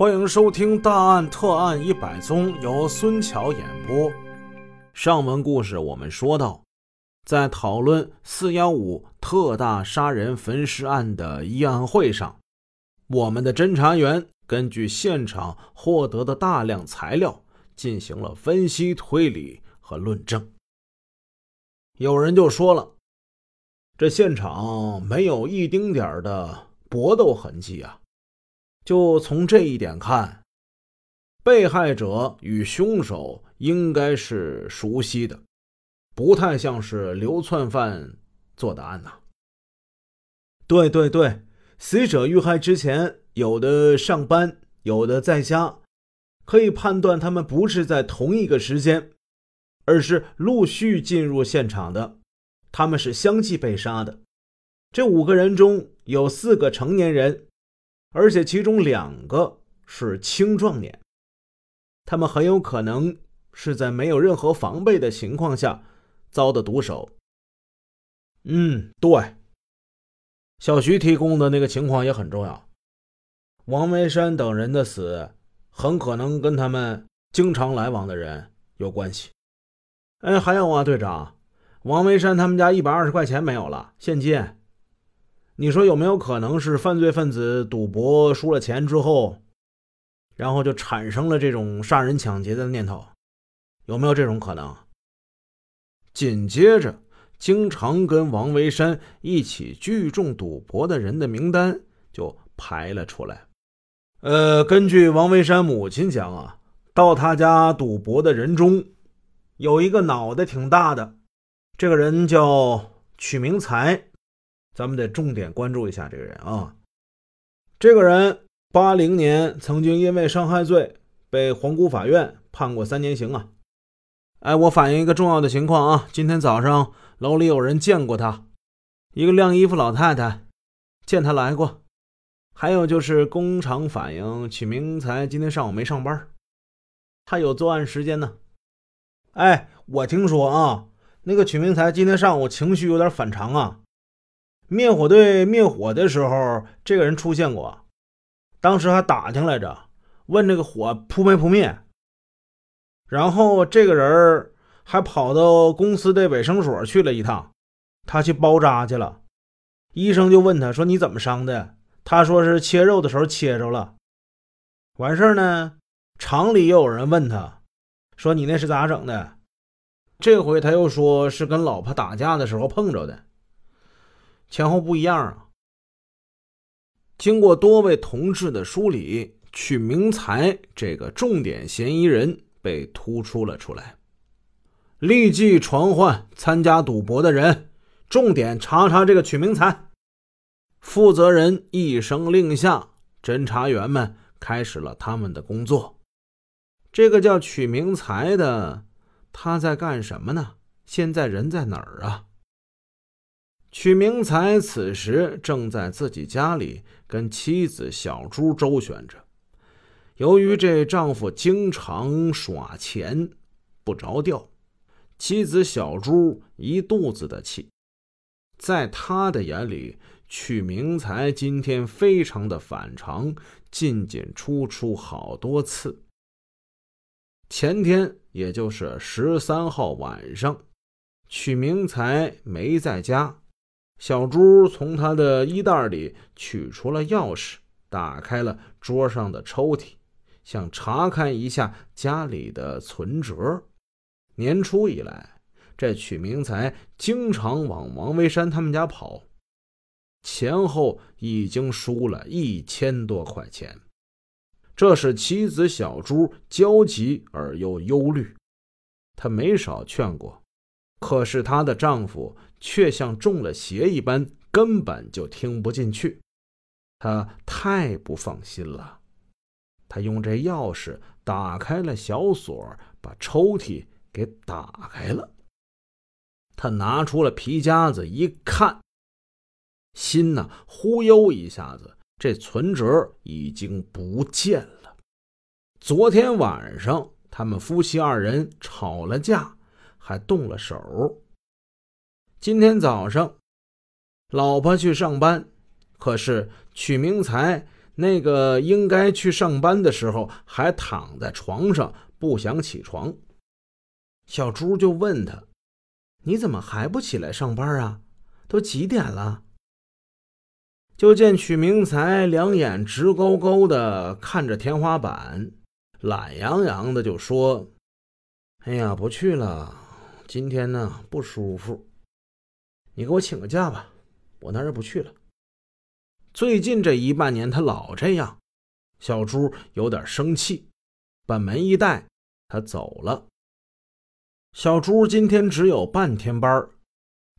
欢迎收听《大案特案一百宗》，由孙桥演播。上文故事我们说到，在讨论“四幺五”特大杀人焚尸案的议案会上，我们的侦查员根据现场获得的大量材料进行了分析、推理和论证。有人就说了，这现场没有一丁点儿的搏斗痕迹啊！就从这一点看，被害者与凶手应该是熟悉的，不太像是流窜犯做的案呐。对对对，死者遇害之前，有的上班，有的在家，可以判断他们不是在同一个时间。而是陆续进入现场的，他们是相继被杀的。这五个人中有四个成年人，而且其中两个是青壮年。他们很有可能是在没有任何防备的情况下遭的毒手。嗯，对。小徐提供的那个情况也很重要。王维山等人的死，很可能跟他们经常来往的人有关系。哎，还有啊，队长，王维山他们家一百二十块钱没有了，现金。你说有没有可能是犯罪分子赌博输了钱之后，然后就产生了这种杀人抢劫的念头？有没有这种可能？紧接着，经常跟王维山一起聚众赌博的人的名单就排了出来。呃，根据王维山母亲讲啊，到他家赌博的人中。有一个脑袋挺大的，这个人叫曲明才，咱们得重点关注一下这个人啊。这个人八零年曾经因为伤害罪被皇姑法院判过三年刑啊。哎，我反映一个重要的情况啊，今天早上楼里有人见过他，一个晾衣服老太太见他来过。还有就是工厂反映曲明才今天上午没上班，他有作案时间呢。哎，我听说啊，那个曲明才今天上午情绪有点反常啊。灭火队灭火的时候，这个人出现过，当时还打听来着，问这个火扑没扑灭。然后这个人还跑到公司的卫生所去了一趟，他去包扎去了。医生就问他说：“你怎么伤的？”他说是切肉的时候切着了。完事儿呢，厂里又有人问他。说你那是咋整的？这回他又说是跟老婆打架的时候碰着的，前后不一样啊。经过多位同志的梳理，曲明才这个重点嫌疑人被突出了出来，立即传唤参加赌博的人，重点查查这个曲明才。负责人一声令下，侦查员们开始了他们的工作。这个叫曲明才的，他在干什么呢？现在人在哪儿啊？曲明才此时正在自己家里跟妻子小朱周旋着。由于这丈夫经常耍钱不着调，妻子小朱一肚子的气。在他的眼里，曲明才今天非常的反常，进进出出好多次。前天，也就是十三号晚上，曲明才没在家。小朱从他的衣袋里取出了钥匙，打开了桌上的抽屉，想查看一下家里的存折。年初以来，这曲明才经常往王维山他们家跑，前后已经输了一千多块钱。这使妻子小朱焦急而又忧虑，她没少劝过，可是她的丈夫却像中了邪一般，根本就听不进去。她太不放心了，她用这钥匙打开了小锁，把抽屉给打开了。她拿出了皮夹子一看，心呐忽悠一下子。这存折已经不见了。昨天晚上他们夫妻二人吵了架，还动了手。今天早上，老婆去上班，可是曲明才那个应该去上班的时候还躺在床上不想起床。小朱就问他：“你怎么还不起来上班啊？都几点了？”就见曲明才两眼直勾勾的看着天花板，懒洋洋的就说：“哎呀，不去了，今天呢不舒服，你给我请个假吧，我那儿不去了。”最近这一半年他老这样，小朱有点生气，把门一带，他走了。小朱今天只有半天班，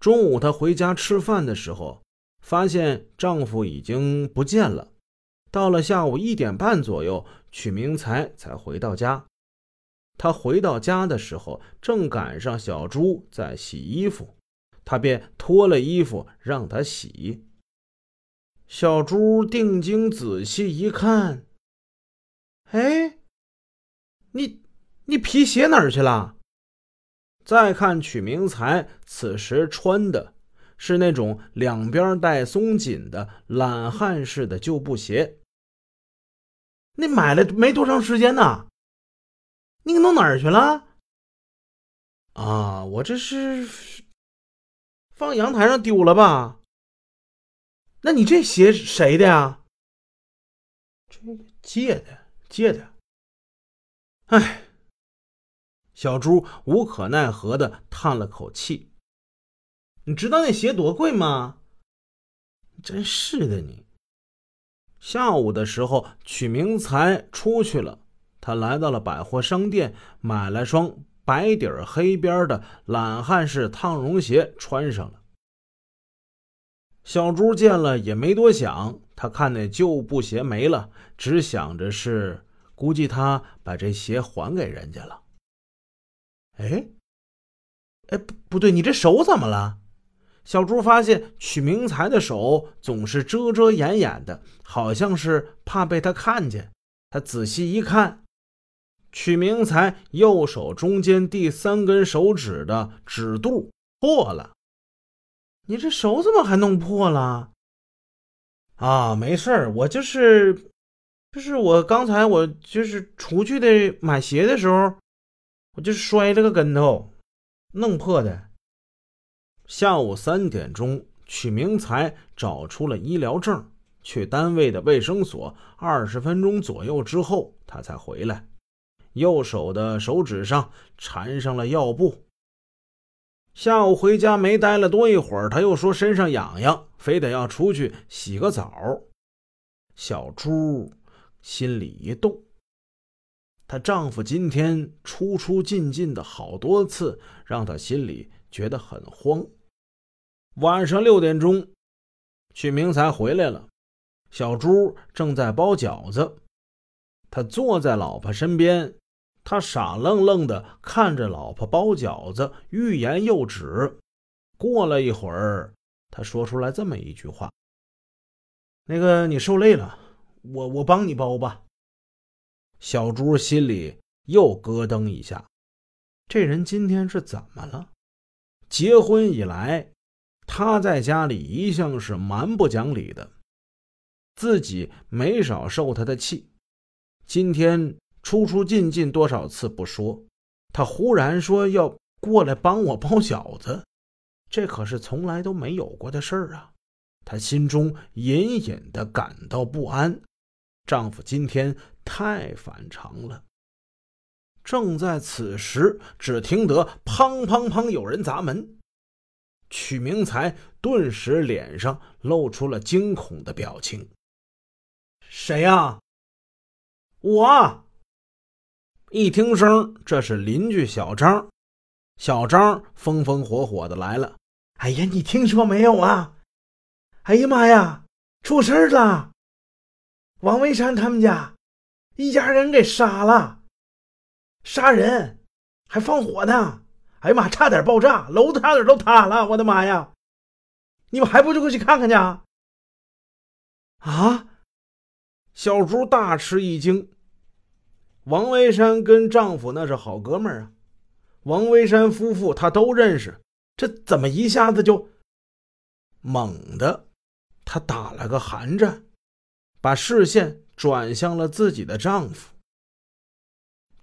中午她回家吃饭的时候。发现丈夫已经不见了。到了下午一点半左右，曲明才才回到家。他回到家的时候，正赶上小朱在洗衣服，他便脱了衣服让他洗。小朱定睛仔细一看，哎，你你皮鞋哪儿去了？再看曲明才此时穿的。是那种两边带松紧的懒汉式的旧布鞋。你买了没多长时间呢？你给弄哪儿去了？啊，我这是放阳台上丢了吧？那你这鞋谁的呀？这借的，借的。哎，小猪无可奈何的叹了口气。你知道那鞋多贵吗？真是的，你。下午的时候，曲明才出去了，他来到了百货商店，买了双白底黑边的懒汉式烫绒鞋，穿上了。小朱见了也没多想，他看那旧布鞋没了，只想着是估计他把这鞋还给人家了。哎，哎，不不对，你这手怎么了？小朱发现曲明才的手总是遮遮掩掩的，好像是怕被他看见。他仔细一看，曲明才右手中间第三根手指的指肚破了。你这手怎么还弄破了？啊，没事儿，我就是，就是我刚才我就是出去的买鞋的时候，我就是摔了个跟头，弄破的。下午三点钟，曲明才找出了医疗证，去单位的卫生所。二十分钟左右之后，他才回来，右手的手指上缠上了药布。下午回家没待了多一会儿，他又说身上痒痒，非得要出去洗个澡。小朱心里一动，她丈夫今天出出进进的好多次，让她心里觉得很慌。晚上六点钟，许明才回来了。小朱正在包饺子，他坐在老婆身边，他傻愣愣的看着老婆包饺子，欲言又止。过了一会儿，他说出来这么一句话：“那个，你受累了，我我帮你包吧。”小朱心里又咯噔一下，这人今天是怎么了？结婚以来。他在家里一向是蛮不讲理的，自己没少受他的气。今天出出进进多少次不说，他忽然说要过来帮我包饺子，这可是从来都没有过的事儿啊！她心中隐隐的感到不安，丈夫今天太反常了。正在此时，只听得砰砰砰有人砸门。曲明才顿时脸上露出了惊恐的表情。谁呀？我。一听声，这是邻居小张。小张风风火火的来了。哎呀，你听说没有啊？哎呀妈呀，出事了！王维山他们家一家人给杀了，杀人还放火呢。哎呀妈！差点爆炸，楼子差点都塌了！我的妈呀！你们还不就过去看看去？啊！小朱大吃一惊。王维山跟丈夫那是好哥们儿啊，王维山夫妇他都认识，这怎么一下子就猛的？他打了个寒颤，把视线转向了自己的丈夫。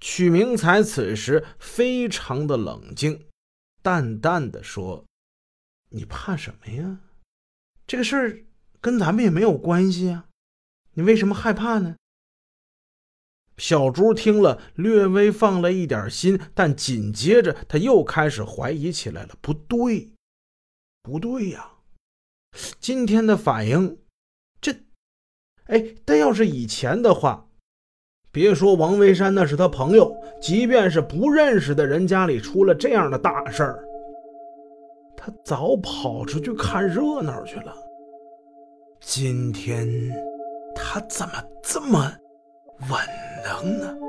曲明才此时非常的冷静，淡淡的说：“你怕什么呀？这个事儿跟咱们也没有关系啊，你为什么害怕呢？”小朱听了，略微放了一点心，但紧接着他又开始怀疑起来了。不对，不对呀！今天的反应，这，哎，但要是以前的话，别说王维山那是他朋友，即便是不认识的人家里出了这样的大事儿，他早跑出去看热闹去了。今天他怎么这么稳？能呢？